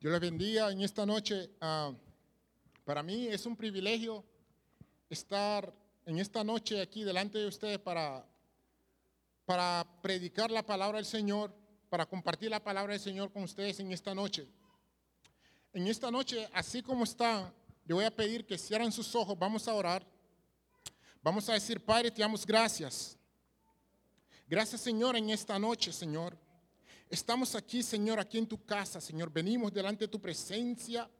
Dios les bendiga en esta noche. ah, para mí es un privilegio estar en esta noche aquí delante de ustedes para, para predicar la palabra del Señor, para compartir la palabra del Señor con ustedes en esta noche. En esta noche, así como está, le voy a pedir que cierren sus ojos, vamos a orar. Vamos a decir, Padre, te damos gracias. Gracias, Señor, en esta noche, Señor. Estamos aquí, Señor, aquí en tu casa, Señor. Venimos delante de tu presencia,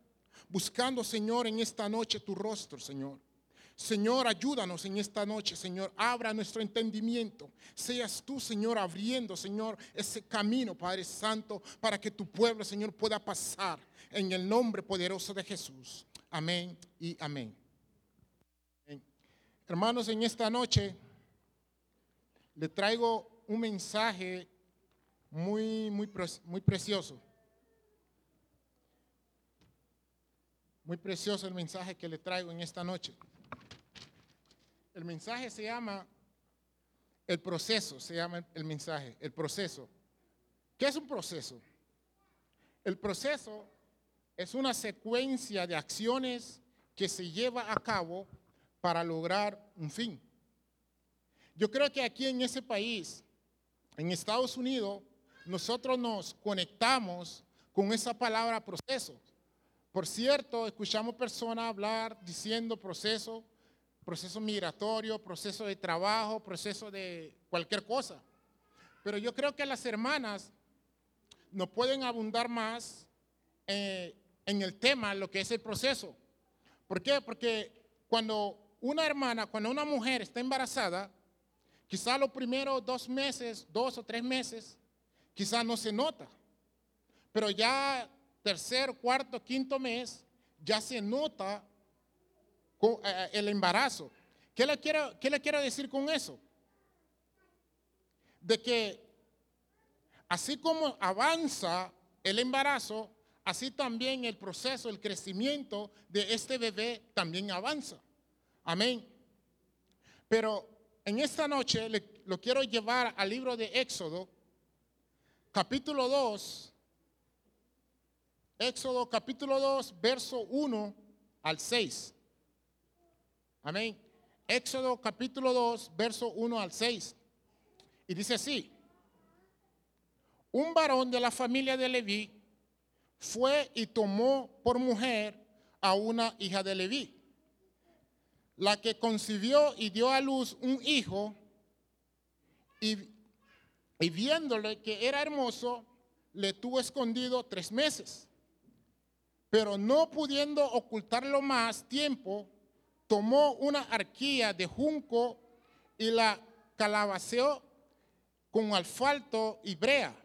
buscando, Señor, en esta noche tu rostro, Señor. Señor, ayúdanos en esta noche, Señor. Abra nuestro entendimiento. Seas tú, Señor, abriendo, Señor, ese camino, Padre Santo, para que tu pueblo, Señor, pueda pasar en el nombre poderoso de Jesús. Amén y amén. Amén. Hermanos, en esta noche le traigo un mensaje muy, muy, muy precioso. Muy precioso el mensaje que le traigo en esta noche. El mensaje se llama el proceso, se llama el mensaje, el proceso. ¿Qué es un proceso? El proceso es una secuencia de acciones que se lleva a cabo para lograr un fin. Yo creo que aquí en ese país, en Estados Unidos, nosotros nos conectamos con esa palabra proceso. Por cierto, escuchamos personas hablar diciendo proceso, proceso migratorio, proceso de trabajo, proceso de cualquier cosa. Pero yo creo que las hermanas nos pueden abundar más eh, en el tema, lo que es el proceso. ¿Por qué? Porque cuando una hermana, cuando una mujer está embarazada, quizá los primeros dos meses, dos o tres meses, quizá no se nota. Pero ya tercer, cuarto, quinto mes, ya se nota eh, el embarazo. ¿Qué le, quiero, ¿Qué le quiero decir con eso? De que así como avanza el embarazo, así también el proceso, el crecimiento de este bebé también avanza. Amén. Pero en esta noche lo quiero llevar al libro de Éxodo, capítulo 2. Éxodo capítulo 2, verso 1 al 6. Amén. Éxodo capítulo 2, verso 1 al 6. Y dice así, un varón de la familia de Leví fue y tomó por mujer a una hija de Leví, la que concibió y dio a luz un hijo, y, y viéndole que era hermoso, le tuvo escondido tres meses. Pero no pudiendo ocultarlo más tiempo, tomó una arquilla de junco y la calabaceó con asfalto y brea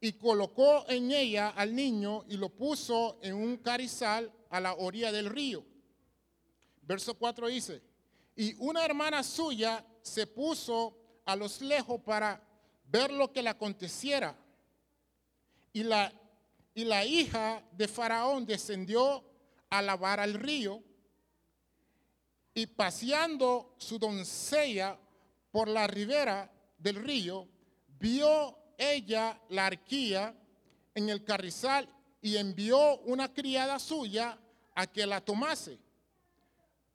y colocó en ella al niño y lo puso en un carizal a la orilla del río. Verso 4 dice, y una hermana suya se puso a los lejos para ver lo que le aconteciera. Y la, y la hija de Faraón descendió a lavar al río y paseando su doncella por la ribera del río, vio ella la arquía en el carrizal y envió una criada suya a que la tomase.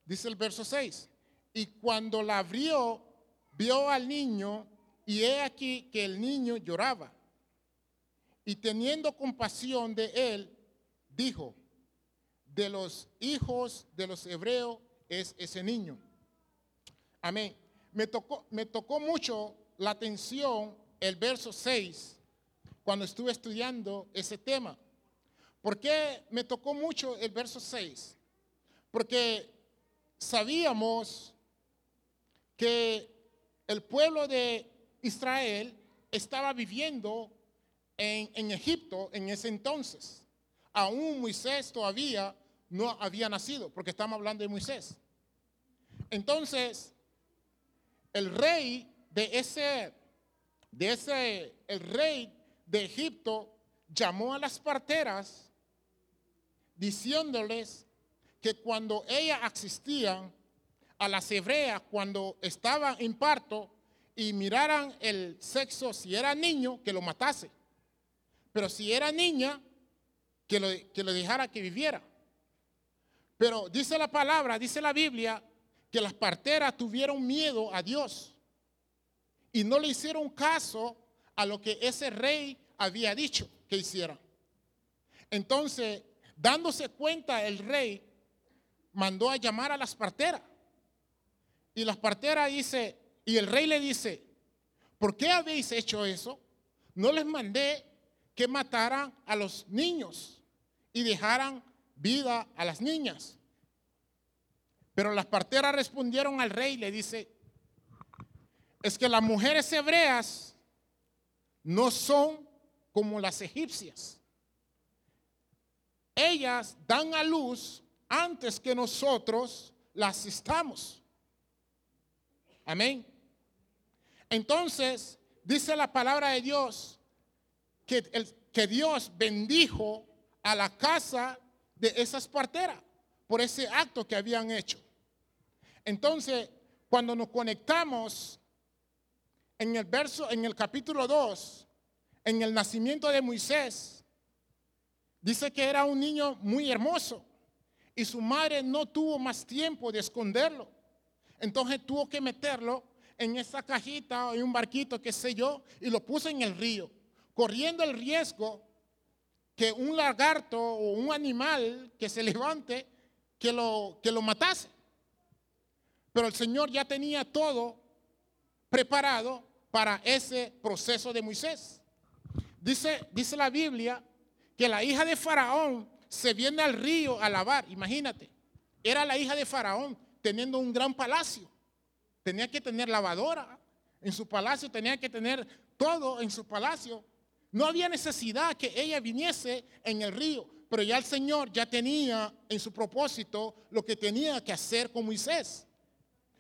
Dice el verso 6. Y cuando la abrió, vio al niño y he aquí que el niño lloraba. Y teniendo compasión de él, dijo, de los hijos de los hebreos es ese niño. Amén. Me tocó, me tocó mucho la atención el verso 6 cuando estuve estudiando ese tema. ¿Por qué me tocó mucho el verso 6? Porque sabíamos que el pueblo de Israel estaba viviendo en, Egipto en ese entonces. Aún Moisés todavía no había nacido, porque estamos hablando de Moisés. Entonces, el rey de ese, de ese, el rey de Egipto llamó a las parteras diciéndoles que cuando ellas asistían a las hebreas, cuando estaban en parto y miraran el sexo, si era niño, que lo matase. Pero si era niña, que lo, que lo dejara que viviera. Pero dice la palabra, dice la Biblia, que las parteras tuvieron miedo a Dios y no le hicieron caso a lo que ese rey había dicho que hiciera. Entonces, dándose cuenta, el rey mandó a llamar a las parteras. Y las parteras dice, y el rey le dice, ¿por qué habéis hecho eso? No les mandé que mataran a los niños y dejaran vida a las niñas. Pero las parteras respondieron al rey y le dice, es que las mujeres hebreas no son como las egipcias. Ellas dan a luz antes que nosotros las asistamos. Amén. Entonces, dice la palabra de Dios que, que Dios bendijo a la casa de esas parteras por ese acto que habían hecho. Entonces, cuando nos conectamos en el verso, en el capítulo 2, en el nacimiento de Moisés, dice que era un niño muy hermoso y su madre no tuvo más tiempo de esconderlo. Entonces tuvo que meterlo en esa cajita o en un barquito, qué sé yo, y lo puso en el río, corriendo el riesgo que un lagarto o un animal que se levante, que lo, que lo matase. Pero el Señor ya tenía todo preparado para ese proceso de Moisés. Dice, dice la Biblia que la hija de Faraón se viene al río a lavar, imagínate. Era la hija de Faraón teniendo un gran palacio. Tenía que tener lavadora en su palacio, tenía que tener todo en su palacio. No había necesidad que ella viniese en el río, pero ya el Señor ya tenía en su propósito lo que tenía que hacer con Moisés.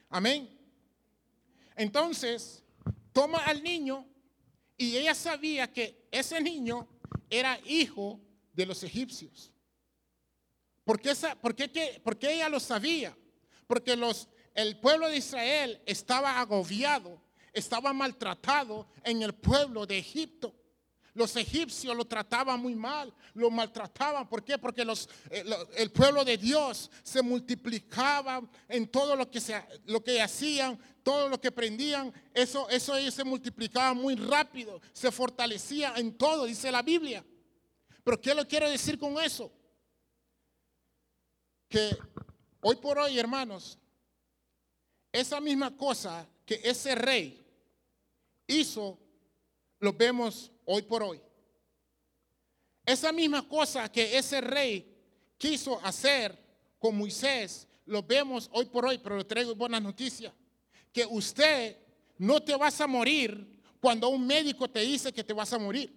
Amén. Entonces, toma al niño y ella sabía que ese niño era hijo de los egipcios. ¿Por qué, porque ella lo sabía? Porque los, el pueblo de Israel estaba agobiado, estaba maltratado en el pueblo de Egipto. Los egipcios lo trataban muy mal, lo maltrataban. ¿Por qué? Porque los, eh, el pueblo de Dios se multiplicaba en todo lo que, se, lo que hacían, todo lo que prendían. Eso, eso se multiplicaba muy rápido, se fortalecía en todo, dice la Biblia. Pero ¿qué lo quiero decir con eso? Que hoy por hoy, hermanos, esa misma cosa que ese rey hizo, lo vemos hoy por hoy. Esa misma cosa que ese rey quiso hacer con Moisés, lo vemos hoy por hoy, pero le traigo buenas noticias. Que usted no te vas a morir cuando un médico te dice que te vas a morir.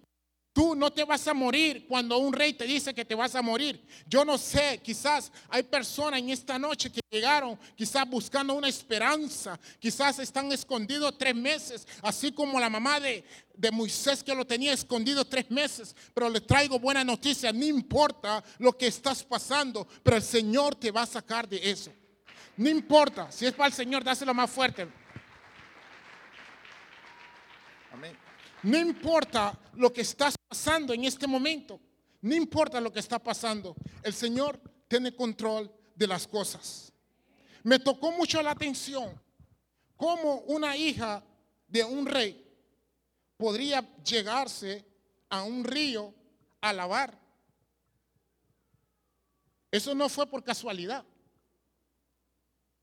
Tú no te vas a morir cuando un rey te dice que te vas a morir. Yo no sé, quizás hay personas en esta noche que llegaron quizás buscando una esperanza, quizás están escondidos tres meses, así como la mamá de, de Moisés que lo tenía escondido tres meses. Pero le traigo buena noticia, no importa lo que estás pasando, pero el Señor te va a sacar de eso. No importa, si es para el Señor, dáselo más fuerte. Amén. No importa lo que estás pasando en este momento. No importa lo que está pasando. El Señor tiene control de las cosas. Me tocó mucho la atención cómo una hija de un rey podría llegarse a un río a lavar. Eso no fue por casualidad.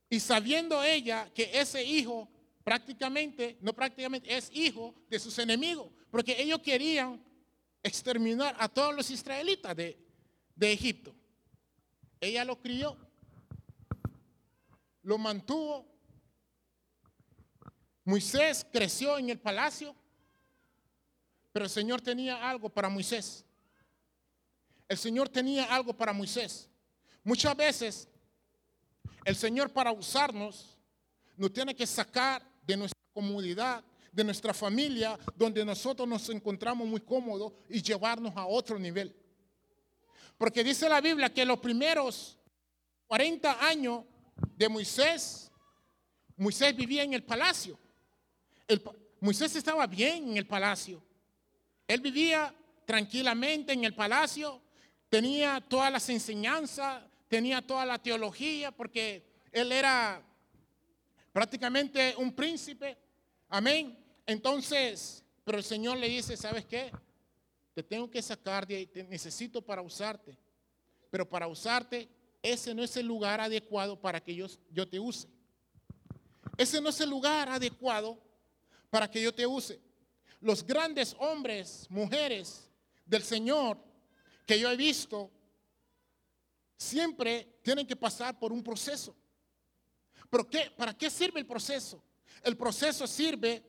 Y sabiendo ella que ese hijo prácticamente, no prácticamente, es hijo de sus enemigos, porque ellos querían exterminar a todos los israelitas de, de Egipto. Ella lo crió, lo mantuvo. Moisés creció en el palacio, pero el Señor tenía algo para Moisés. El Señor tenía algo para Moisés. Muchas veces el Señor para usarnos nos tiene que sacar de nuestra comunidad, de nuestra familia, donde nosotros nos encontramos muy cómodos y llevarnos a otro nivel. Porque dice la Biblia que los primeros 40 años de Moisés, Moisés vivía en el palacio. Moisés estaba bien en el palacio. Él vivía tranquilamente en el palacio. tenía todas las enseñanzas, tenía toda la teología, porque él era prácticamente un príncipe. Amén. Entonces, pero el Señor le dice, ¿sabes qué? Te tengo que sacar de ahí, te necesito para usarte. Pero para usarte, ese no es el lugar adecuado para que yo, yo te use. Ese no es el lugar adecuado para que yo te use. Los grandes hombres, mujeres del Señor que yo he visto, siempre tienen que pasar por un proceso. ¿Pero qué? ¿Para qué sirve el proceso? El proceso sirve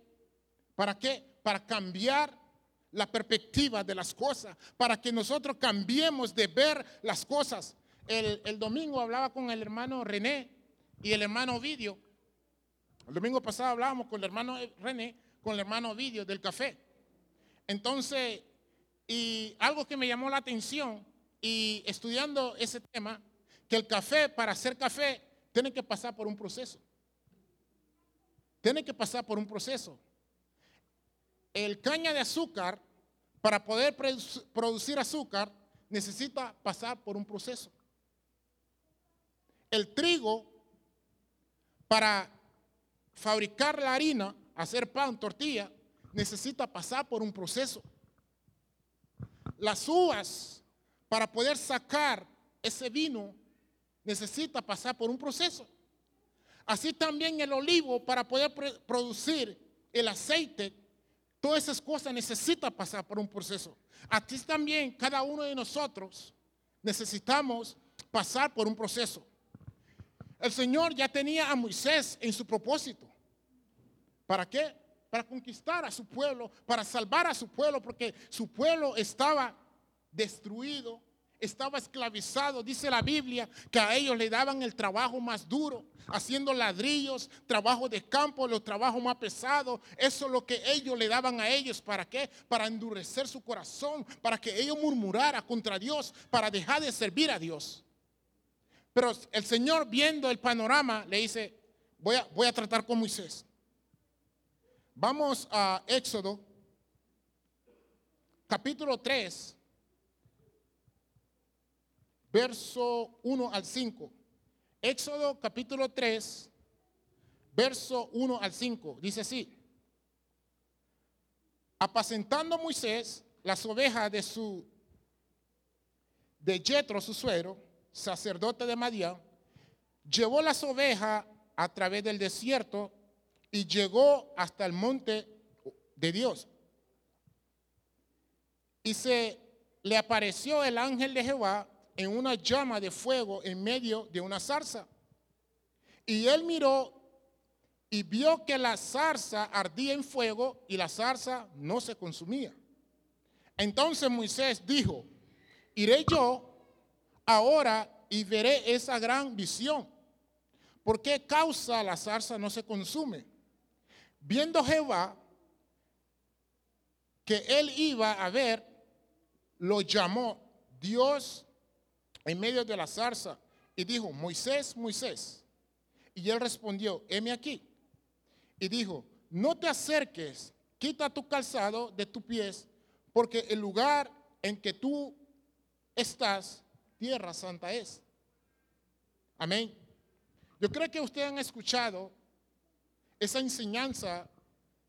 para qué? Para cambiar la perspectiva de las cosas, para que nosotros cambiemos de ver las cosas. El, domingo hablaba con el hermano René y el hermano Ovidio. El domingo pasado hablábamos con el hermano René, con el hermano Ovidio del café. Entonces, y algo que me llamó la atención y estudiando ese tema, que el café, para hacer café, tiene que pasar por un proceso. Tiene que pasar por un proceso. El caña de azúcar, para poder producir azúcar, necesita pasar por un proceso. El trigo, para fabricar la harina, hacer pan, tortilla, necesita pasar por un proceso. Las uvas, para poder sacar ese vino, necesita pasar por un proceso. Así también el olivo, para poder producir el aceite, todas esas cosas necesita pasar por un proceso. Así también cada uno de nosotros necesitamos pasar por un proceso. El Señor ya tenía a Moisés en su propósito. ¿Para qué? Para conquistar a su pueblo, para salvar a su pueblo, porque su pueblo estaba destruido, estaba esclavizado. Dice la Biblia que a ellos le daban el trabajo más duro, haciendo ladrillos, trabajo de campo, los trabajos más pesados. Eso es lo que ellos le daban a ellos. ¿Para qué? Para endurecer su corazón, para que ellos murmuraran contra Dios, para dejar de servir a Dios. Pero el Señor viendo el panorama le dice, voy a, voy a tratar con Moisés. Vamos a Éxodo, capítulo 3, verso 1 al 5. Éxodo capítulo 3, verso 1 al 5. Dice así. Apacentando Moisés las ovejas de su de Jetro, su suegro, sacerdote de Madián, llevó las ovejas a través del desierto y llegó hasta el monte de Dios. Y se le apareció el ángel de Jehová en una llama de fuego en medio de una zarza. Y él miró y vio que la zarza ardía en fuego y la zarza no se consumía. Entonces Moisés dijo, iré yo ahora y veré esa gran visión. ¿Por qué causa la zarza no se consume? Viendo Jehová que él iba a ver, lo llamó Dios en medio de la zarza y dijo, Moisés, Moisés. Y él respondió, heme aquí. Y dijo, no te acerques, quita tu calzado de tus pies, porque el lugar en que tú estás, tierra santa es. Amén. Yo creo que ustedes han escuchado esa enseñanza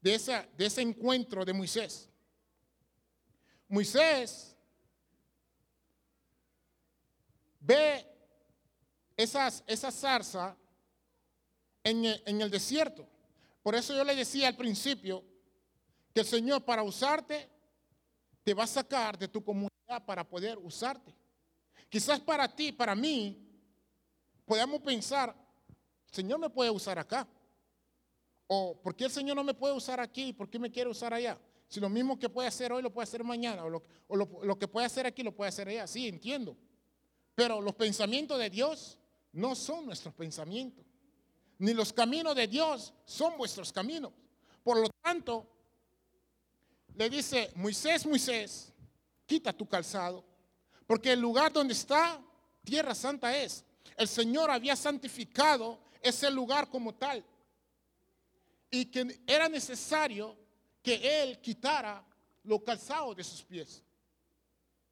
de, esa, de ese encuentro de Moisés. Moisés ve esa zarza en el, en el desierto. Por eso yo le decía al principio que el Señor para usarte te va a sacar de tu comunidad para poder usarte. Quizás para ti, para mí, podamos pensar, el Señor me puede usar acá. O ¿por qué el Señor no me puede usar aquí? ¿Por qué me quiere usar allá? Si lo mismo que puede hacer hoy lo puede hacer mañana, o, lo, o lo, lo que puede hacer aquí lo puede hacer allá. Sí, entiendo. Pero los pensamientos de Dios no son nuestros pensamientos. Ni los caminos de Dios son vuestros caminos. Por lo tanto, le dice, Moisés, Moisés, quita tu calzado, porque el lugar donde está, tierra santa es. El Señor había santificado ese lugar como tal. Y que era necesario que Él quitara los calzados de sus pies.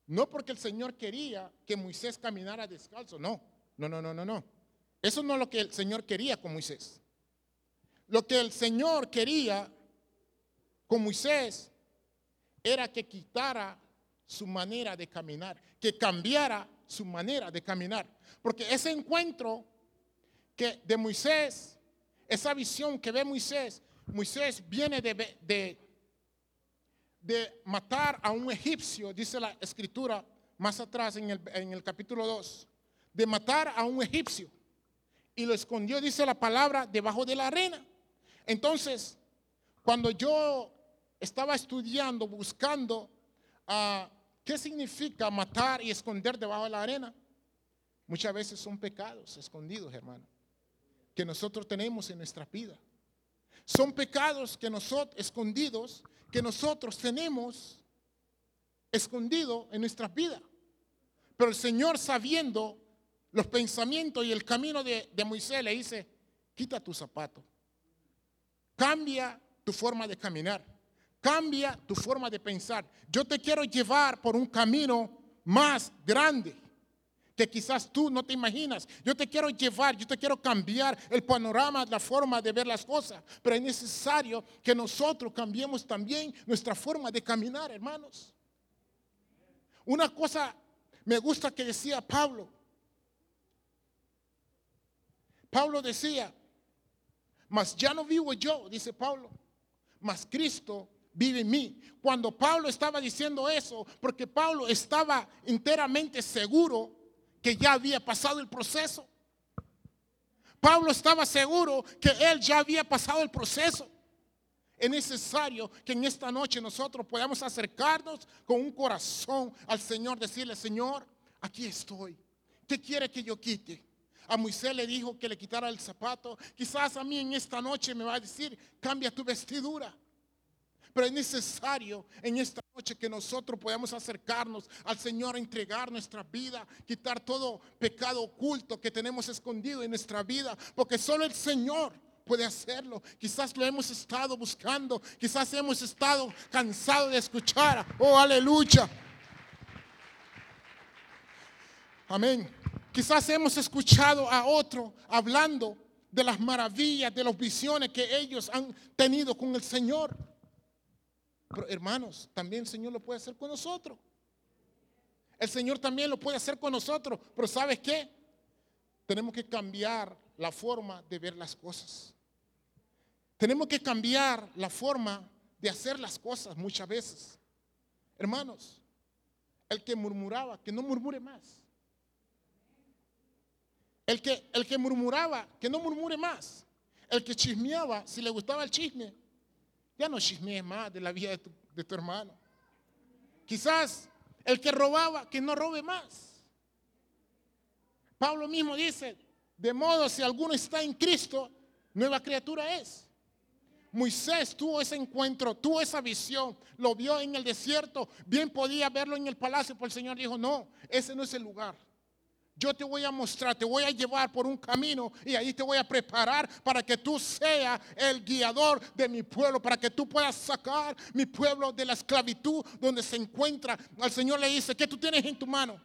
No porque el Señor quería que Moisés caminara descalzo, no, no, no, no, no, no. Eso no es lo que el Señor quería con Moisés. Lo que el Señor quería con Moisés era que quitara su manera de caminar, que cambiara su manera de caminar. Porque ese encuentro que de Moisés, esa visión que ve Moisés, Moisés viene de, de, de matar a un egipcio, dice la escritura más atrás en el, en el capítulo 2, de matar a un egipcio. Y lo escondió, dice la palabra, debajo de la arena. Entonces, cuando yo estaba estudiando, buscando a ¿Qué significa matar y esconder debajo de la arena? Muchas veces son pecados escondidos, hermano, que nosotros tenemos en nuestra vida. Son pecados que nosotros escondidos que nosotros tenemos escondido en nuestra vida. Pero el Señor sabiendo los pensamientos y el camino de, de Moisés le dice, quita tu zapato, cambia tu forma de caminar. Cambia tu forma de pensar. Yo te quiero llevar por un camino más grande que quizás tú no te imaginas. Yo te quiero llevar, yo te quiero cambiar el panorama, la forma de ver las cosas. Pero es necesario que nosotros cambiemos también nuestra forma de caminar, hermanos. Una cosa me gusta que decía Pablo. Pablo decía, mas ya no vivo yo, dice Pablo, mas Cristo vive en mí. Cuando Pablo estaba diciendo eso, porque Pablo estaba enteramente seguro que ya había pasado el proceso. Pablo estaba seguro que él ya había pasado el proceso. Es necesario que en esta noche nosotros podamos acercarnos con un corazón al Señor, decirle, Señor, aquí estoy. ¿Qué quiere que yo quite? A Moisés le dijo que le quitara el zapato. Quizás a mí en esta noche me va a decir, cambia tu vestidura. Pero es necesario en esta noche que nosotros podamos acercarnos al Señor, entregar nuestra vida, quitar todo pecado oculto que tenemos escondido en nuestra vida, porque solo el Señor puede hacerlo. Quizás lo hemos estado buscando, quizás hemos estado cansados de escuchar. Oh, aleluya. Amén. Quizás hemos escuchado a otro hablando de las maravillas, de las visiones que ellos han tenido con el Señor. Pero hermanos, también el Señor lo puede hacer con nosotros. El Señor también lo puede hacer con nosotros. Pero ¿sabes qué? Tenemos que cambiar la forma de ver las cosas. Tenemos que cambiar la forma de hacer las cosas muchas veces. Hermanos, el que murmuraba, que no murmure más. El que, el que murmuraba, que no murmure más. El que chismeaba, si le gustaba el chisme, ya no chismees más de la vida de tu, de tu hermano. Quizás el que robaba, que no robe más. Pablo mismo dice, de modo si alguno está en Cristo, nueva criatura es. Moisés tuvo ese encuentro, tuvo esa visión, lo vio en el desierto, bien podía verlo en el palacio, pero el Señor dijo, no, ese no es el lugar. Yo te voy a mostrar, te voy a llevar por un camino y ahí te voy a preparar para que tú seas el guiador de mi pueblo, para que tú puedas sacar mi pueblo de la esclavitud donde se encuentra. Al Señor le dice, ¿qué tú tienes en tu mano?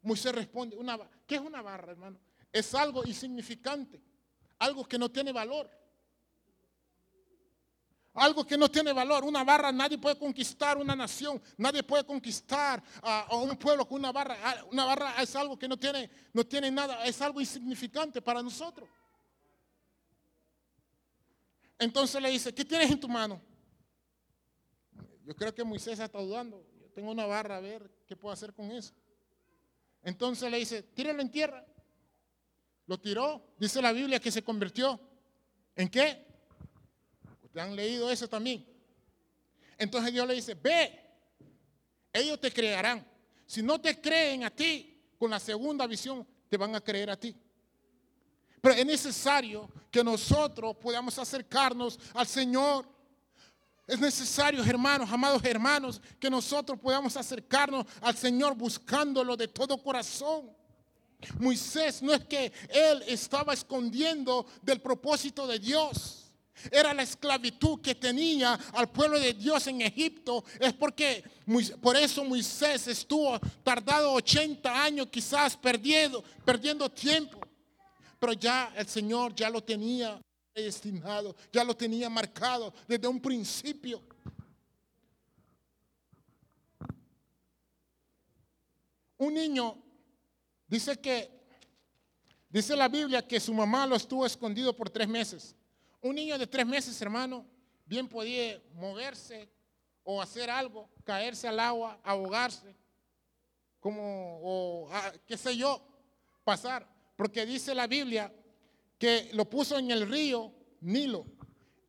Moisés responde, una, ¿qué es una barra, hermano? Es algo insignificante, algo que no tiene valor. Algo que no tiene valor. Una barra, nadie puede conquistar una nación. Nadie puede conquistar a, un pueblo con una barra. Ah, una barra es algo que no tiene, no tiene nada. Es algo insignificante para nosotros. Entonces le dice, ¿qué tienes en tu mano? Yo creo que Moisés está dudando. Yo tengo una barra, a ver qué puedo hacer con eso. Entonces le dice, tíralo en tierra. Lo tiró. Dice la Biblia que se convirtió. ¿En qué? Han leído eso también? Entonces Dios le dice, ve, ellos te creerán. Si no te creen a ti con la segunda visión, te van a creer a ti. Pero es necesario que nosotros podamos acercarnos al Señor. Es necesario, hermanos, amados hermanos, que nosotros podamos acercarnos al Señor buscándolo de todo corazón. Moisés no es que él estaba escondiendo del propósito de Dios. Era la esclavitud que tenía al pueblo de Dios en Egipto. Es porque por eso Moisés estuvo tardado 80 años quizás perdiendo, perdiendo tiempo. Pero ya el Señor ya lo tenía destinado, ya lo tenía marcado desde un principio. Un niño dice que, dice la Biblia que su mamá lo estuvo escondido por tres meses. Un niño de tres meses, hermano, bien podía moverse o hacer algo, caerse al agua, ahogarse, como, o qué sé yo, pasar. Porque dice la Biblia que lo puso en el río Nilo.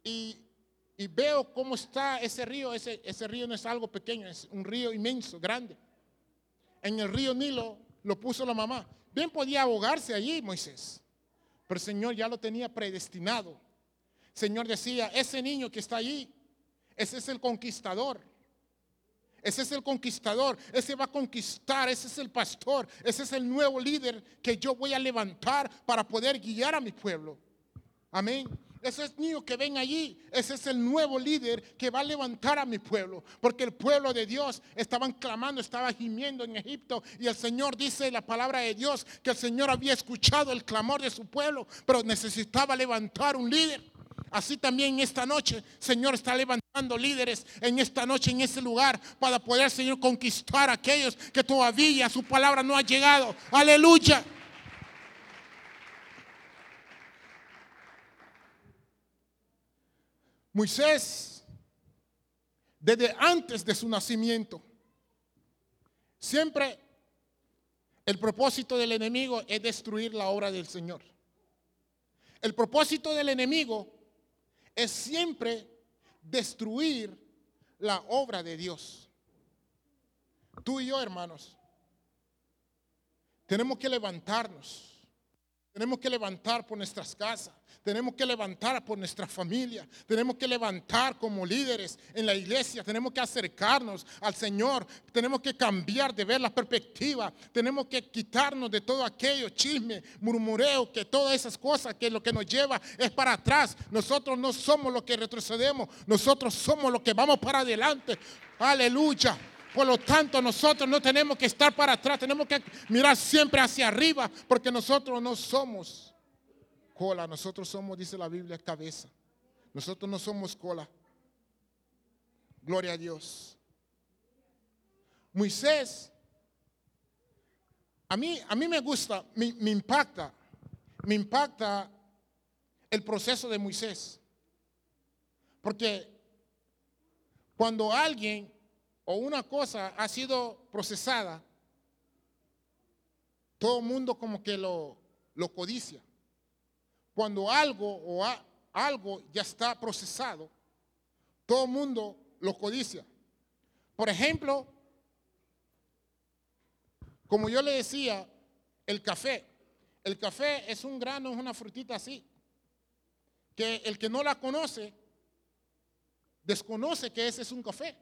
Y, veo cómo está ese río. Ese, ese río no es algo pequeño, es un río inmenso, grande. En el río Nilo lo puso la mamá. Bien podía ahogarse allí Moisés. Pero el Señor ya lo tenía predestinado Señor decía, ese niño que está allí, ese es el conquistador. Ese es el conquistador, ese va a conquistar, ese es el pastor, ese es el nuevo líder que yo voy a levantar para poder guiar a mi pueblo. Amén. Ese es niño que ven allí, ese es el nuevo líder que va a levantar a mi pueblo. Porque el pueblo de Dios estaban clamando, estaba gimiendo en Egipto. Y el Señor dice la palabra de Dios que el Señor había escuchado el clamor de su pueblo, pero necesitaba levantar un líder. Así también esta noche, Señor está levantando líderes en esta noche, en ese lugar, para poder, Señor, conquistar a aquellos que todavía su palabra no ha llegado. Aleluya. Moisés, desde antes de su nacimiento, siempre el propósito del enemigo es destruir la obra del Señor. El propósito del enemigo es siempre destruir la obra de Dios. Tú y yo, hermanos, tenemos que levantarnos. Tenemos que levantar por nuestras casas. Tenemos que levantar por nuestra familia. Tenemos que levantar como líderes en la iglesia. Tenemos que acercarnos al Señor. Tenemos que cambiar de ver la perspectiva. Tenemos que quitarnos de todo aquello, chisme, murmureo, que todas esas cosas que lo que nos lleva es para atrás. Nosotros no somos los que retrocedemos. Nosotros somos los que vamos para adelante. Aleluya. Por lo tanto, nosotros no tenemos que estar para atrás, tenemos que mirar siempre hacia arriba, porque nosotros no somos cola, nosotros somos, dice la Biblia, cabeza. Nosotros no somos cola. Gloria a Dios. Moisés, a mí, a mí me gusta, me, me impacta, me impacta el proceso de Moisés. Porque cuando alguien o una cosa ha sido procesada, todo el mundo como que lo, lo codicia. Cuando algo o algo ya está procesado, todo el mundo lo codicia. Por ejemplo, como yo le decía, el café. El café es un grano, es una frutita así. Que el que no la conoce, desconoce que ese es un café.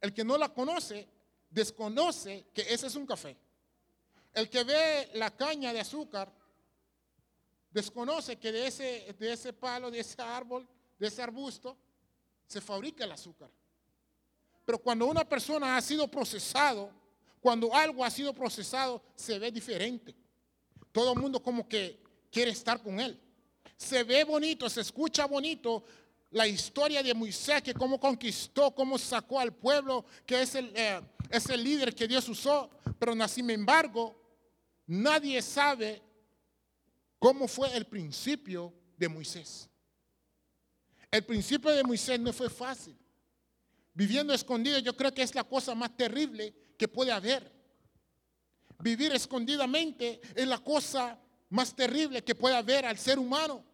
El que no la conoce, desconoce que ese es un café. El que ve la caña de azúcar, desconoce que de ese, de ese palo, de ese árbol, de ese arbusto, se fabrica el azúcar. Pero cuando una persona ha sido procesado, cuando algo ha sido procesado, se ve diferente. Todo el mundo como que quiere estar con él. Se ve bonito, se escucha bonito la historia de Moisés, que cómo conquistó, cómo sacó al pueblo, que es el, eh, es el líder que Dios usó. Pero sin embargo, nadie sabe ¿Cómo fue el principio de Moisés? El principio de Moisés no fue fácil. Viviendo escondido yo creo que es la cosa más terrible que puede haber. Vivir escondidamente es la cosa más terrible que puede haber al ser humano.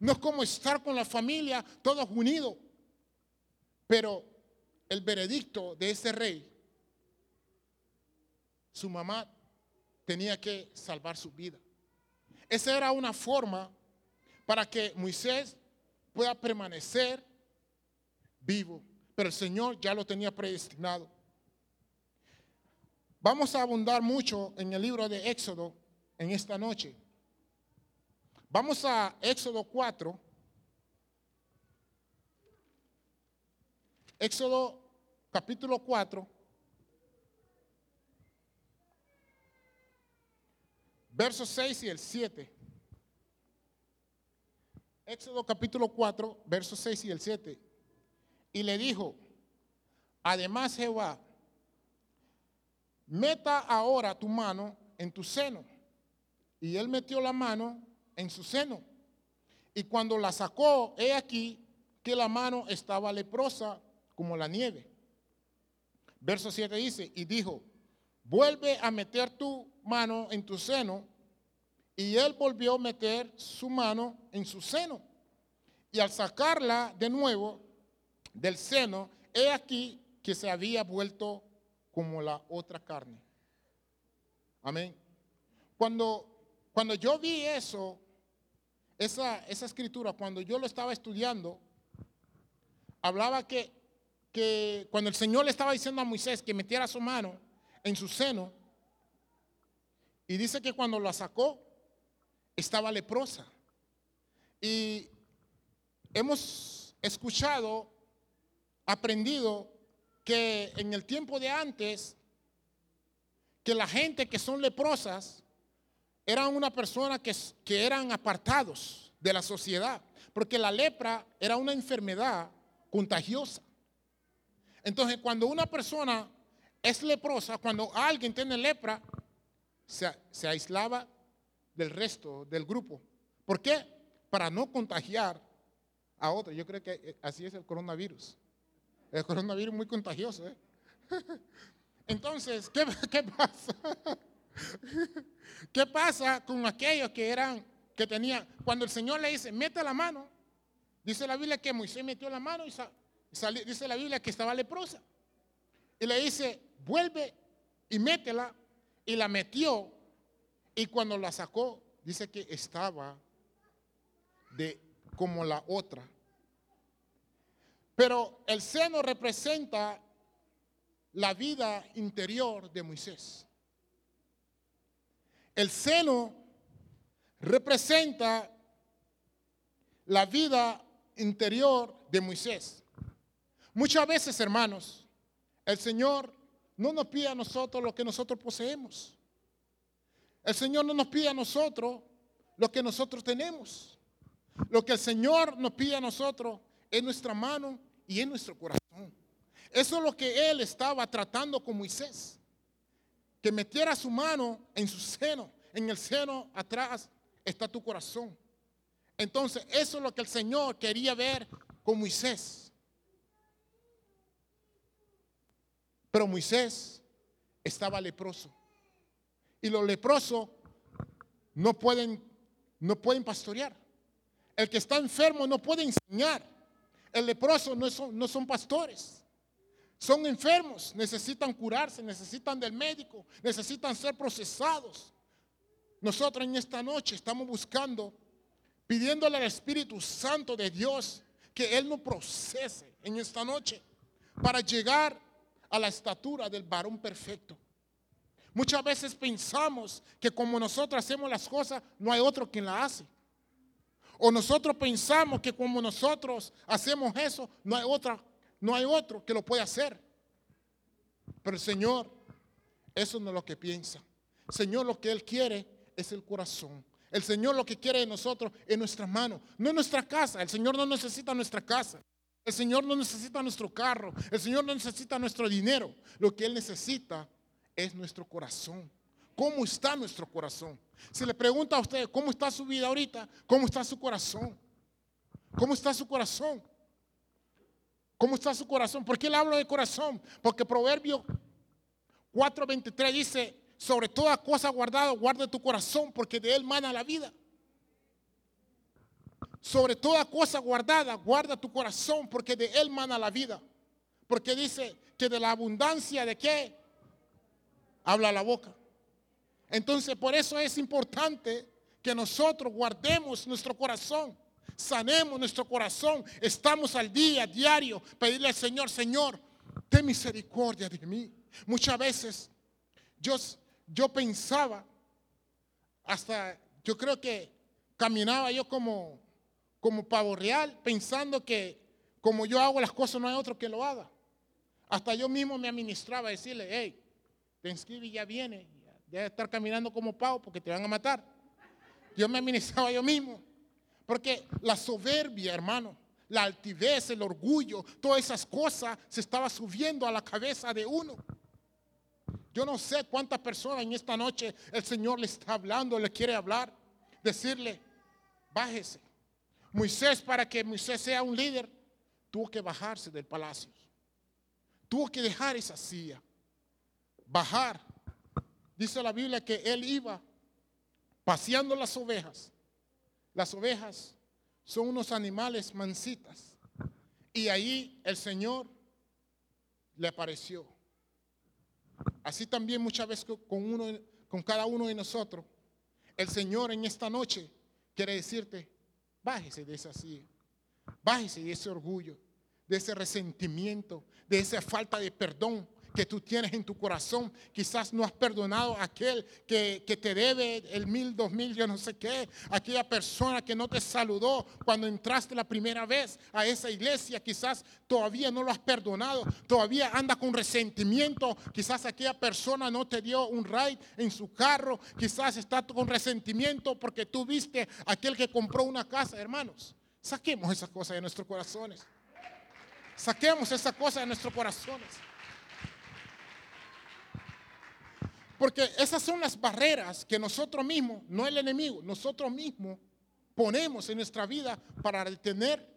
No es como estar con la familia todos unidos. Pero el veredicto de ese rey, su mamá tenía que salvar su vida. Esa era una forma para que Moisés pueda permanecer vivo, pero el Señor ya lo tenía predestinado. Vamos a abundar mucho en el libro de Éxodo en esta noche. Vamos a Éxodo 4. Éxodo capítulo 4. Versos 6 y el 7. Éxodo capítulo 4, versos 6 y el 7. Y le dijo, además Jehová, meta ahora tu mano en tu seno. Y él metió la mano en su seno. Y cuando la sacó, he aquí que la mano estaba leprosa como la nieve. Verso 7 dice, y dijo, vuelve a meter tu mano en tu seno. Y él volvió a meter su mano en su seno. Y al sacarla de nuevo del seno, he aquí que se había vuelto como la otra carne. Amén. Cuando, cuando yo vi eso, esa, esa escritura, cuando yo lo estaba estudiando, hablaba que, que cuando el Señor le estaba diciendo a Moisés que metiera su mano en su seno, y dice que cuando la sacó, estaba leprosa. Y hemos escuchado, aprendido que en el tiempo de antes, que la gente que son leprosas eran una persona que, que eran apartados de la sociedad, porque la lepra era una enfermedad contagiosa. Entonces, cuando una persona es leprosa, cuando alguien tiene lepra, se, aislaba del resto del grupo. ¿Por qué? Para no contagiar a otro. Yo creo que eh, así es el coronavirus. El coronavirus es muy contagioso. ¿eh? Entonces, ¿qué, ¿qué, pasa? ¿Qué pasa con aquellos que eran, que tenían, cuando el Señor le dice, mete la mano, dice la Biblia que Moisés metió la mano y dice la Biblia que estaba leprosa. Y le dice, vuelve y métela, y la metió, y cuando la sacó, dice que estaba de como la otra. Pero el seno representa la vida interior de Moisés. El seno representa la vida interior de Moisés. Muchas veces, hermanos, el Señor no nos pide a nosotros lo que nosotros poseemos. El Señor no nos pide a nosotros lo que nosotros tenemos. Lo que el Señor nos pide a nosotros es nuestra mano y en nuestro corazón. Eso es lo que Él estaba tratando con Moisés. Que metiera su mano en su seno. En el seno atrás está tu corazón. Entonces, eso es lo que el Señor quería ver con Moisés. Pero Moisés estaba leproso. Y los leprosos no pueden, no pueden pastorear. El que está enfermo no puede enseñar. El leproso no son, no son pastores. Son enfermos, necesitan curarse, necesitan del médico, necesitan ser procesados. Nosotros en esta noche estamos buscando, pidiéndole al Espíritu Santo de Dios que Él nos procese en esta noche para llegar a la estatura del varón perfecto. Muchas veces pensamos que como nosotros hacemos las cosas, no hay otro quien la hace. O nosotros pensamos que como nosotros hacemos eso, no hay otra, no hay otro que lo pueda hacer. Pero el Señor, eso no es lo que piensa. El Señor lo que Él quiere es el corazón. El Señor lo que quiere de nosotros es nuestra mano, no es nuestra casa. El Señor no necesita nuestra casa. El Señor no necesita nuestro carro. El Señor no necesita nuestro dinero. Lo que Él necesita es nuestro corazón. ¿Cómo está nuestro corazón? Si le pregunta a usted, ¿cómo está su vida ahorita? ¿Cómo está su corazón? ¿Cómo está su corazón? ¿Cómo está su corazón? ¿Por qué le hablo de corazón? Porque Proverbio 4:23 dice, sobre toda cosa guardada, guarda tu corazón, porque de él mana la vida. Sobre toda cosa guardada, guarda tu corazón, porque de él mana la vida. Porque dice que de la abundancia de qué? habla la boca. Entonces, por eso es importante que nosotros guardemos nuestro corazón, sanemos nuestro corazón, estamos al día, diario, pedirle al Señor, Señor, ten misericordia de mí. Muchas veces yo, yo pensaba, hasta yo creo que caminaba yo como, como pavo real, pensando que como yo hago las cosas, no hay otro que lo haga. Hasta yo mismo me administraba decirle, hey, Thanksgiving ya viene, debe estar caminando como pavo porque te van a matar. Yo me administraba yo mismo. Porque la soberbia, hermano, la altivez, el orgullo, todas esas cosas se estaba subiendo a la cabeza de uno. Yo no sé cuántas personas en esta noche el Señor le está hablando, le quiere hablar, decirle, bájese. Moisés, para que Moisés sea un líder, tuvo que bajarse del palacio. Tuvo que dejar esa silla, bajar. Dice la Biblia que él iba paseando las ovejas. Las ovejas son unos animales mansitas. Y ahí el Señor le apareció. Así también muchas veces con, uno, con cada uno de nosotros, el Señor en esta noche quiere decirte, bájese de esa silla, bájese de ese orgullo, de ese resentimiento, de esa falta de perdón que tú tienes en tu corazón. Quizás no has perdonado a aquel que, te debe el mil, dos mil, yo no sé qué. Aquella persona que no te saludó cuando entraste la primera vez a esa iglesia. Quizás todavía no lo has perdonado. Todavía anda con resentimiento. Quizás aquella persona no te dio un ride en su carro. Quizás está con resentimiento porque tú viste aquel que compró una casa. Hermanos, saquemos esas cosas de nuestros corazones. Saquemos esa cosa de nuestros corazones. Porque esas son las barreras que nosotros mismos, no el enemigo, nosotros mismos ponemos en nuestra vida para detener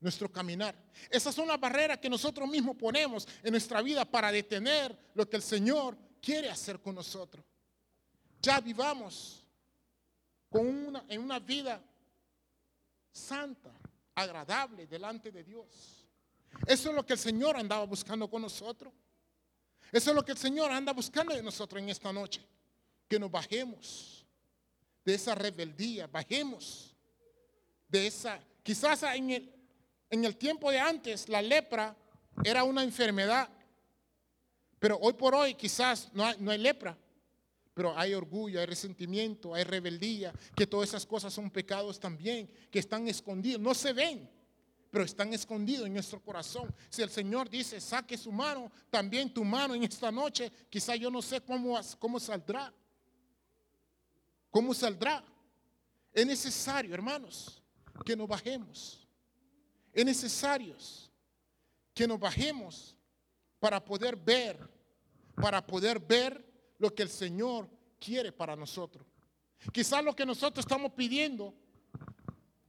nuestro caminar. Esas son las barreras que nosotros mismos ponemos en nuestra vida para detener lo que el Señor quiere hacer con nosotros. Ya vivamos en una vida santa, agradable delante de Dios. Eso es lo que el Señor andaba buscando con nosotros. Eso es lo que el Señor anda buscando de nosotros en esta noche. Que nos bajemos de esa rebeldía, bajemos de esa... Quizás en el, en el tiempo de antes la lepra era una enfermedad, pero hoy por hoy quizás no hay, no hay lepra, pero hay orgullo, hay resentimiento, hay rebeldía, que todas esas cosas son pecados también, que están escondidos, no se ven pero están escondidos en nuestro corazón. Si el Señor dice, saque su mano, también tu mano en esta noche, quizá yo no sé cómo, cómo saldrá. ¿Cómo saldrá? Es necesario, hermanos, que nos bajemos. Es necesario que nos bajemos para poder ver, para poder ver lo que el Señor quiere para nosotros. Quizás lo que nosotros estamos pidiendo,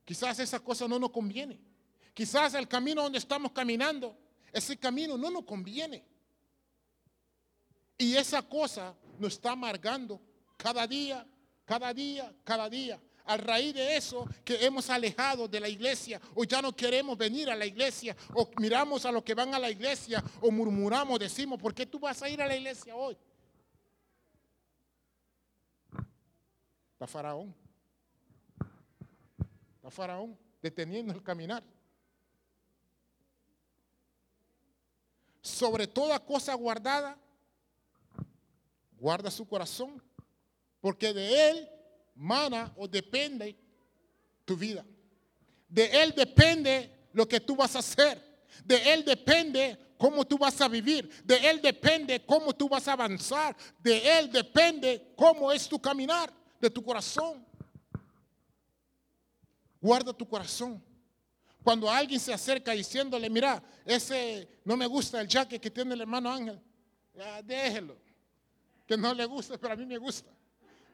quizás esa cosa no nos conviene. Quizás el camino donde estamos caminando, ese camino no nos conviene. Y esa cosa nos está amargando cada día, cada día, cada día. A raíz de eso que hemos alejado de la iglesia o ya no queremos venir a la iglesia o miramos a los que van a la iglesia o murmuramos, decimos, ¿por qué tú vas a ir a la iglesia hoy? Está faraón. Está faraón deteniendo el caminar. Sobre toda cosa guardada, guarda su corazón, porque de él mana o depende tu vida. De él depende lo que tú vas a hacer. De él depende cómo tú vas a vivir. De él depende cómo tú vas a avanzar. De él depende cómo es tu caminar, de tu corazón. Guarda tu corazón. Cuando alguien se acerca diciéndole, mira, ese no me gusta el jacket que tiene el hermano Ángel, déjelo. Que no le gusta, pero a mí me gusta.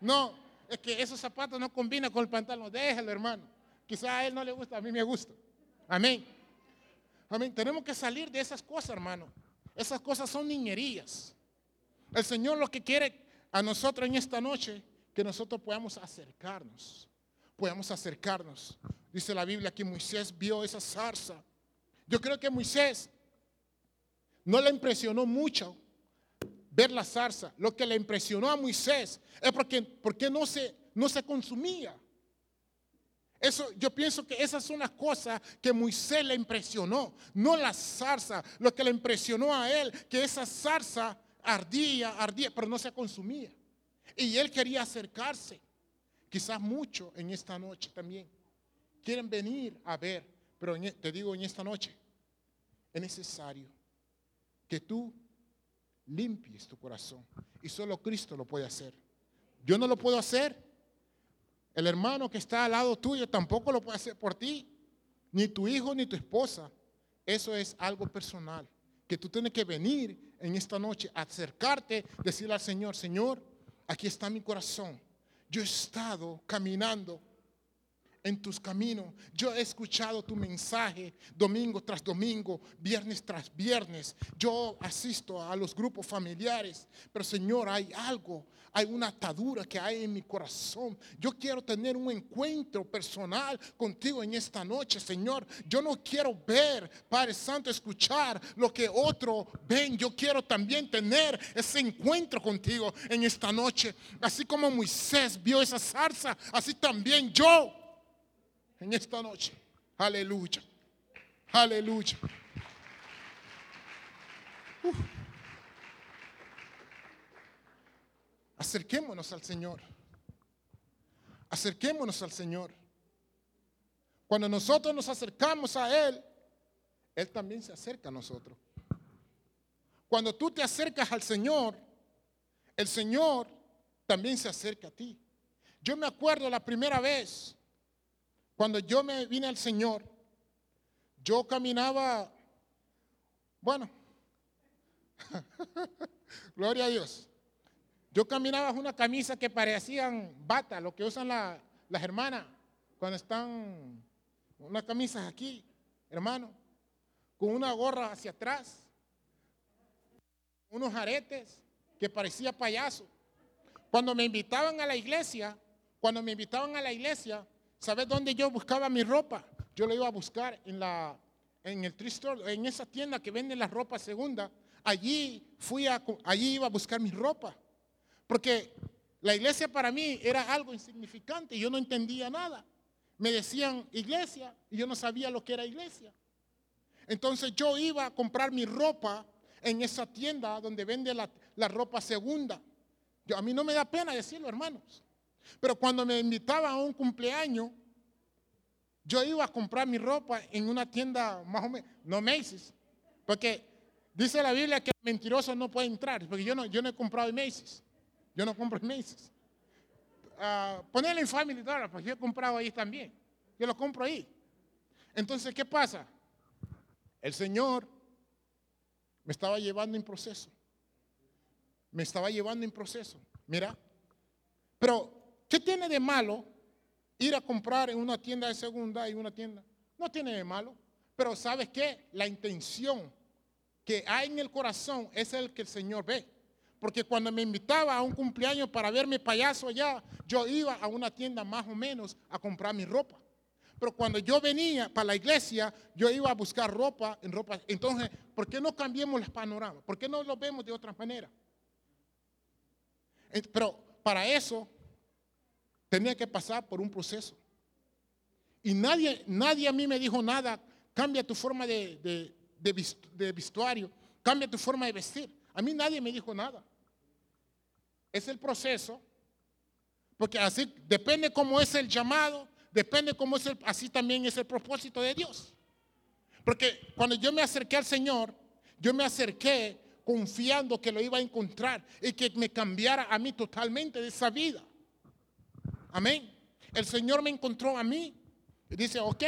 No, es que esos zapatos no combinan con el pantalón, déjelo, hermano. Quizá a él no le gusta, a mí me gusta. Amén. Amén. Tenemos que salir de esas cosas, hermano. Esas cosas son niñerías. El Señor lo que quiere a nosotros en esta noche, que nosotros podamos acercarnos. Podamos acercarnos. Dice la Biblia que Moisés vio esa zarza. Yo creo que Moisés no le impresionó mucho ver la zarza. Lo que le impresionó a Moisés es porque, porque no, se, no se consumía. Eso, yo pienso que esas son las cosas que Moisés le impresionó, no la zarza. Lo que le impresionó a él, que esa zarza ardía, ardía, pero no se consumía. Y él quería acercarse, quizás mucho en esta noche también quieren venir a ver, Pero e- te digo en esta noche, es necesario que tú limpies tu corazón. Y solo Cristo lo puede hacer. Yo no lo puedo hacer. El hermano que está al lado tuyo tampoco lo puede hacer por ti. Ni tu hijo ni tu esposa. Eso es algo personal. Que tú tienes que venir en esta noche, acercarte, decirle al Señor, Señor, aquí está mi corazón. Yo he estado caminando en tus caminos. Yo he escuchado tu mensaje domingo tras domingo, viernes tras viernes. Yo asisto a los grupos familiares, pero Señor, hay algo, hay una atadura que hay en mi corazón. Yo quiero tener un encuentro personal contigo en esta noche, Señor. Yo no quiero ver, Padre Santo, escuchar lo que otro ven. Yo quiero también tener ese encuentro contigo en esta noche. Así como Moisés vio esa zarza, así también yo en esta noche. Aleluya. Aleluya. Acerquémonos al Señor. Acerquémonos al Señor. Cuando nosotros nos acercamos a Él, Él también se acerca a nosotros. Cuando tú te acercas al Señor, el Señor también se acerca a ti. Yo me acuerdo la primera vez cuando yo me vine al Señor, yo caminaba, bueno, gloria a Dios. Yo caminaba con una camisa que parecían bata, lo que usan las hermanas cuando están, unas camisas aquí, hermano, con una gorra hacia atrás, unos aretes que parecía payaso. Cuando me invitaban a la iglesia, cuando me invitaban a la iglesia, ¿Sabes dónde yo buscaba mi ropa? Yo lo iba a buscar en, la, en el store, en esa tienda que vende la ropa segunda. Allí fui a, allí iba a buscar mi ropa. Porque la iglesia para mí era algo insignificante yo no entendía nada. Me decían iglesia y yo no sabía lo que era iglesia. Entonces yo iba a comprar mi ropa en esa tienda donde vende la, la ropa segunda. Yo, a mí no me da pena decirlo, hermanos. Pero cuando me invitaba a un cumpleaños, yo iba a comprar mi ropa en una tienda más o menos, no Macy's, porque dice la Biblia que el mentiroso no puede entrar, porque yo no, yo no he comprado en Macy's, yo no compro en Macy's. Uh, ponerle en Family Dollar, porque yo he comprado ahí también, yo lo compro ahí. Entonces, ¿qué pasa? El Señor me estaba llevando en proceso, me estaba llevando en proceso, mira, pero ¿Qué tiene de malo ir a comprar en una tienda de segunda y una tienda? No tiene de malo. Pero ¿sabes qué? La intención que hay en el corazón es el que el Señor ve. Porque cuando me invitaba a un cumpleaños para verme payaso allá, yo iba a una tienda más o menos a comprar mi ropa. Pero cuando yo venía para la iglesia, yo iba a buscar ropa en ropa. Entonces, ¿por qué no cambiemos los panoramas? ¿Por qué no lo vemos de otra manera? Pero para eso tenía que pasar por un proceso. Y nadie, nadie a mí me dijo nada, cambia tu forma de, de, vestuario, cambia tu forma de vestir. A mí nadie me dijo nada. Es el proceso, porque así depende cómo es el llamado, depende cómo es el, así también es el propósito de Dios. Porque cuando yo me acerqué al Señor, yo me acerqué confiando que lo iba a encontrar y que me cambiara a mí totalmente de esa vida. Amén. El Señor me encontró a mí y dice, ok,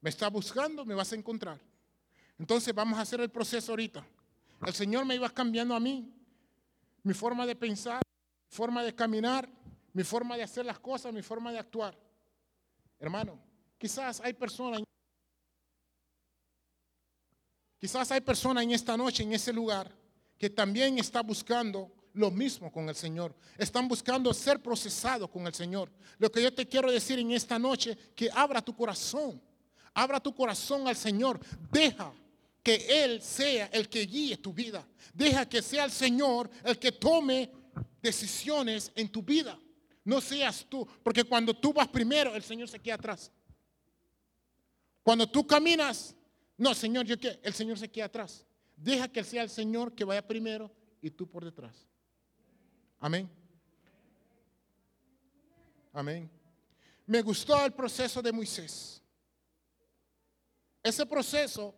me está buscando, me vas a encontrar. Entonces vamos a hacer el proceso ahorita. El Señor me iba cambiando a mí, mi forma de pensar, mi forma de caminar, mi forma de hacer las cosas, mi forma de actuar. Hermano, quizás hay personas, quizás hay personas en esta noche, en ese lugar, que también está buscando lo mismo con el Señor. Están buscando ser procesados con el Señor. Lo que yo te quiero decir en esta noche, que abra tu corazón. Abra tu corazón al Señor. Deja que Él sea el que guíe tu vida. Deja que sea el Señor el que tome decisiones en tu vida. No seas tú, porque cuando tú vas primero, el Señor se queda atrás. Cuando tú caminas, no, Señor, yo qué, el Señor se queda atrás. Deja que sea el Señor que vaya primero y tú por detrás. Amén. Amén. Me gustó el proceso de Moisés. ese proceso,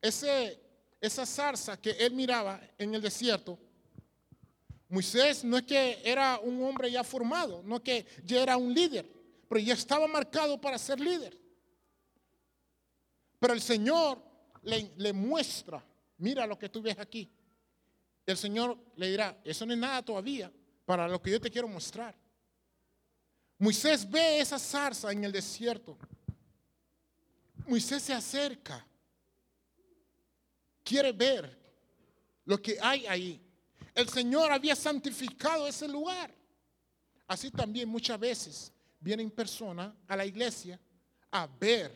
ese, esa zarza que él miraba en el desierto, Moisés no es que era un hombre ya formado, no es que ya era un líder, pero ya estaba marcado para ser líder. Pero el Señor le, le muestra, mira lo que tú ves aquí. El Señor le dirá, eso no es nada todavía para lo que yo te quiero mostrar. Moisés ve esa zarza en el desierto. Moisés se acerca. Quiere ver lo que hay ahí. El Señor había santificado ese lugar. Así también muchas veces vienen personas a la iglesia a ver,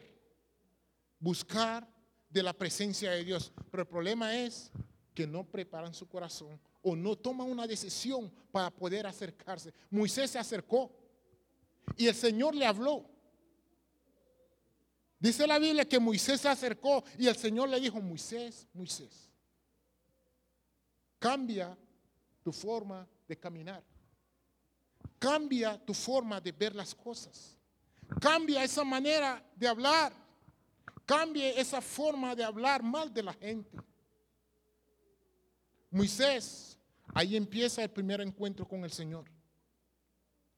buscar de la presencia de Dios. Pero el problema es que no preparan su corazón o no toman una decisión para poder acercarse. Moisés se acercó y el Señor le habló. Dice la Biblia que Moisés se acercó y el Señor le dijo, Moisés, Moisés, cambia tu forma de caminar. Cambia tu forma de ver las cosas. Cambia esa manera de hablar. Cambia esa forma de hablar mal de la gente. Moisés, ahí empieza el primer encuentro con el Señor.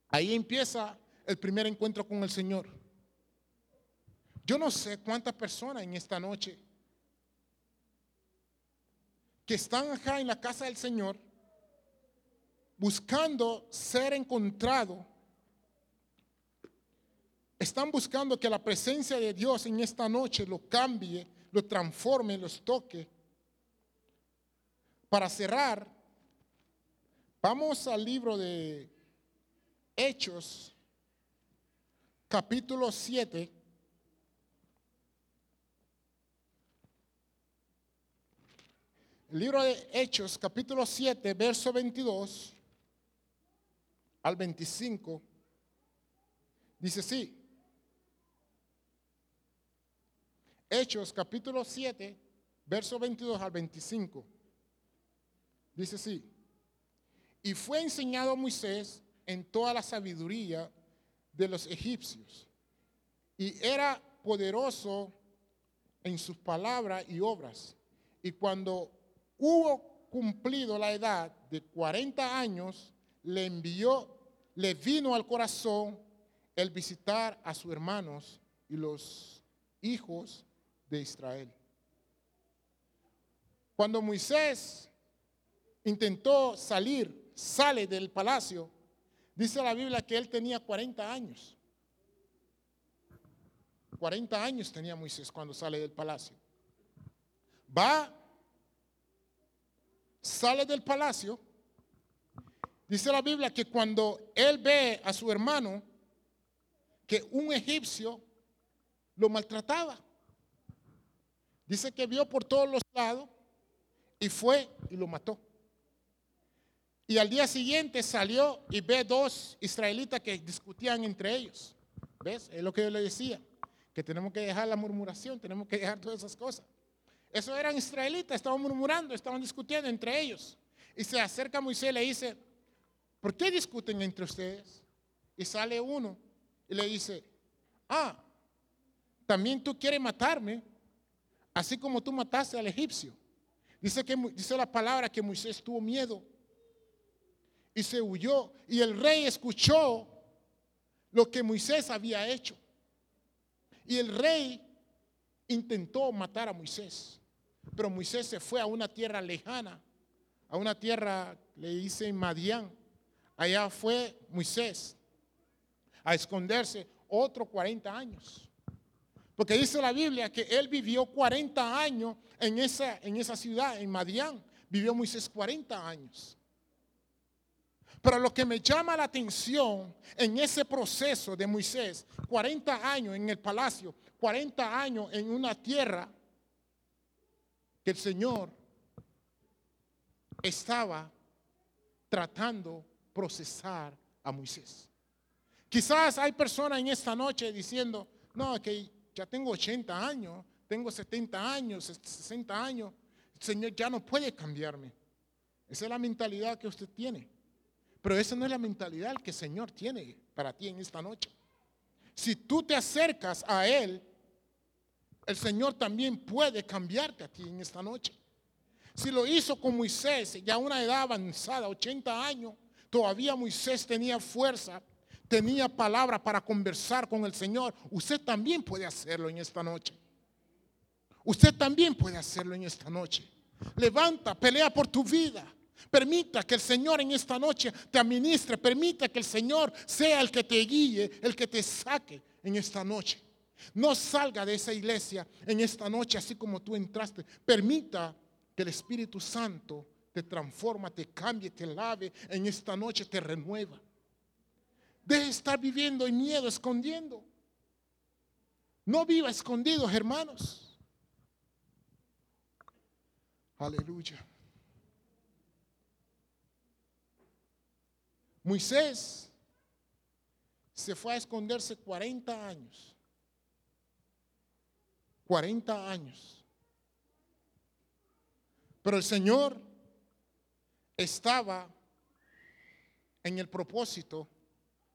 Ahí empieza el primer encuentro con el Señor. Yo no sé cuántas personas en esta noche que están acá en la casa del Señor buscando ser encontrado, están buscando que la presencia de Dios en esta noche lo cambie, lo transforme, los toque. Para cerrar, vamos al libro de Hechos, capítulo 7. El libro de Hechos, capítulo 7, verso 22 al 25, dice así. Hechos capítulo 7, verso 22 al 25. Dice así. Y fue enseñado a Moisés en toda la sabiduría de los egipcios. Y era poderoso en sus palabras y obras. Y cuando hubo cumplido la edad de 40 años, le envió le vino al corazón el visitar a sus hermanos y los hijos de Israel. Cuando Moisés intentó salir, sale del palacio, dice la Biblia que él tenía 40 años. 40 años tenía Moisés cuando sale del palacio. Va, sale del palacio Dice la Biblia que cuando él ve a su hermano, que un egipcio lo maltrataba. Dice que vio por todos los lados y fue y lo mató. Y al día siguiente salió y ve dos israelitas que discutían entre ellos. ¿Ves? Es lo que yo le decía, que tenemos que dejar la murmuración, tenemos que dejar todas esas cosas. Esos eran israelitas, estaban murmurando, estaban discutiendo entre ellos. Y se acerca Moisés y le dice, ¿por qué discuten entre ustedes? Y sale uno y le dice, ah, también tú quieres matarme, así como tú mataste al egipcio. Dice, que, dice la palabra que Moisés tuvo miedo y se huyó. Y el rey escuchó lo que Moisés había hecho. Y el rey intentó matar a Moisés. Pero Moisés se fue a una tierra lejana, a una tierra, le dice Madián. Allá fue Moisés a esconderse otros 40 años. Porque dice la Biblia que él vivió 40 años en esa, en esa ciudad, en Madián. Vivió Moisés 40 años. Pero lo que me llama la atención en ese proceso de Moisés, 40 años en el palacio, 40 años en una tierra, que el Señor estaba tratando procesar a Moisés. Quizás hay personas en esta noche diciendo, no, que ya tengo 80 años, tengo 70 años, 60 años, el Señor ya no puede cambiarme. Esa es la mentalidad que usted tiene. Pero esa no es la mentalidad que el Señor tiene para ti en esta noche. Si tú te acercas a Él, el Señor también puede cambiarte a ti en esta noche. Si lo hizo con Moisés, ya a una edad avanzada, 80 años, todavía Moisés tenía fuerza, tenía palabra para conversar con el Señor. Usted también puede hacerlo en esta noche. Usted también puede hacerlo en esta noche. Levanta, pelea por tu vida. Permita que el Señor en esta noche te administre. Permita que el Señor sea el que te guíe, el que te saque en esta noche. No salga de esa iglesia en esta noche así como tú entraste. Permita que el Espíritu Santo te transforma, te cambie, te lave. En esta noche te renueva. Deje de estar viviendo en miedo, escondiendo. No viva escondidos, hermanos. Aleluya. Moisés se fue a esconderse 40 años. 40 años. Pero el Señor estaba en el propósito,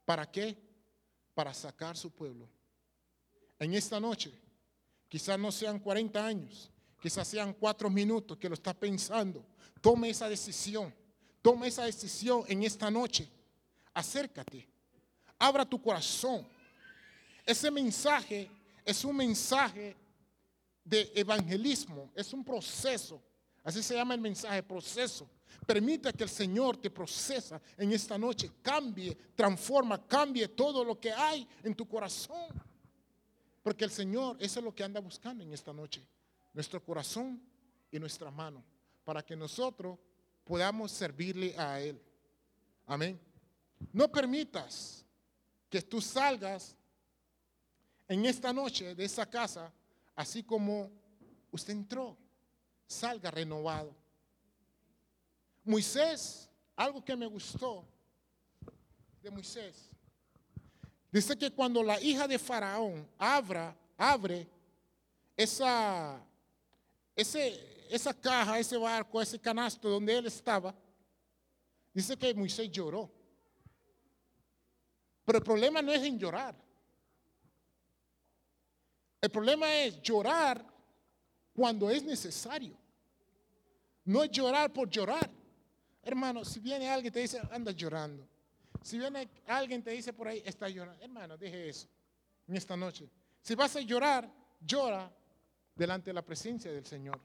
¿para qué? Para sacar su pueblo. En esta noche, quizás no sean 40 años, quizás sean cuatro minutos que lo está pensando. Tome esa decisión, tome esa decisión en esta noche acércate, abra tu corazón. Ese mensaje es un mensaje de evangelismo, es un proceso. Así se llama el mensaje, proceso. Permita que el Señor te procesa en esta noche, cambie, transforma, cambie todo lo que hay en tu corazón. Porque el Señor, eso es lo que anda buscando en esta noche, nuestro corazón y nuestra mano, para que nosotros podamos servirle a Él. Amén. No permitas que tú salgas en esta noche de esa casa así como usted entró. Salga renovado. Moisés, algo que me gustó de Moisés, dice que cuando la hija de Faraón abra, abre esa, esa caja, ese barco, ese canasto donde él estaba, dice que Moisés lloró. Pero el problema no es en llorar. El problema es llorar cuando es necesario. No es llorar por llorar. Hermano, si viene alguien y te dice, anda llorando. Si viene alguien te dice por ahí, está llorando. Hermano, deje eso en esta noche. Si vas a llorar, llora delante de la presencia del Señor.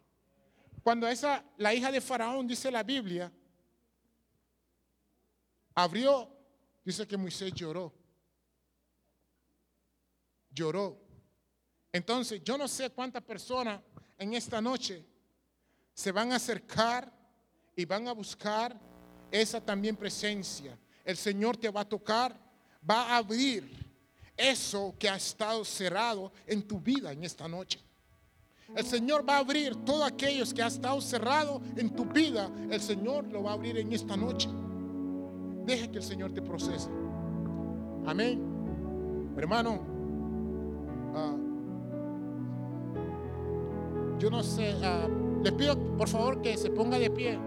Cuando esa, la hija de Faraón, dice la Biblia, abrió Dice que Moisés lloró. Lloró. Entonces, yo no sé cuántas personas en esta noche se van a acercar y van a buscar esa también presencia. El Señor te va a tocar, va a abrir eso que ha estado cerrado en tu vida en esta noche. El Señor va a abrir todo aquellos que ha estado cerrado en tu vida. El Señor lo va a abrir en esta noche. Deje que el Señor te procese. Amén. Hermano, ah, yo no sé, ah, les pido por favor que se ponga de pie.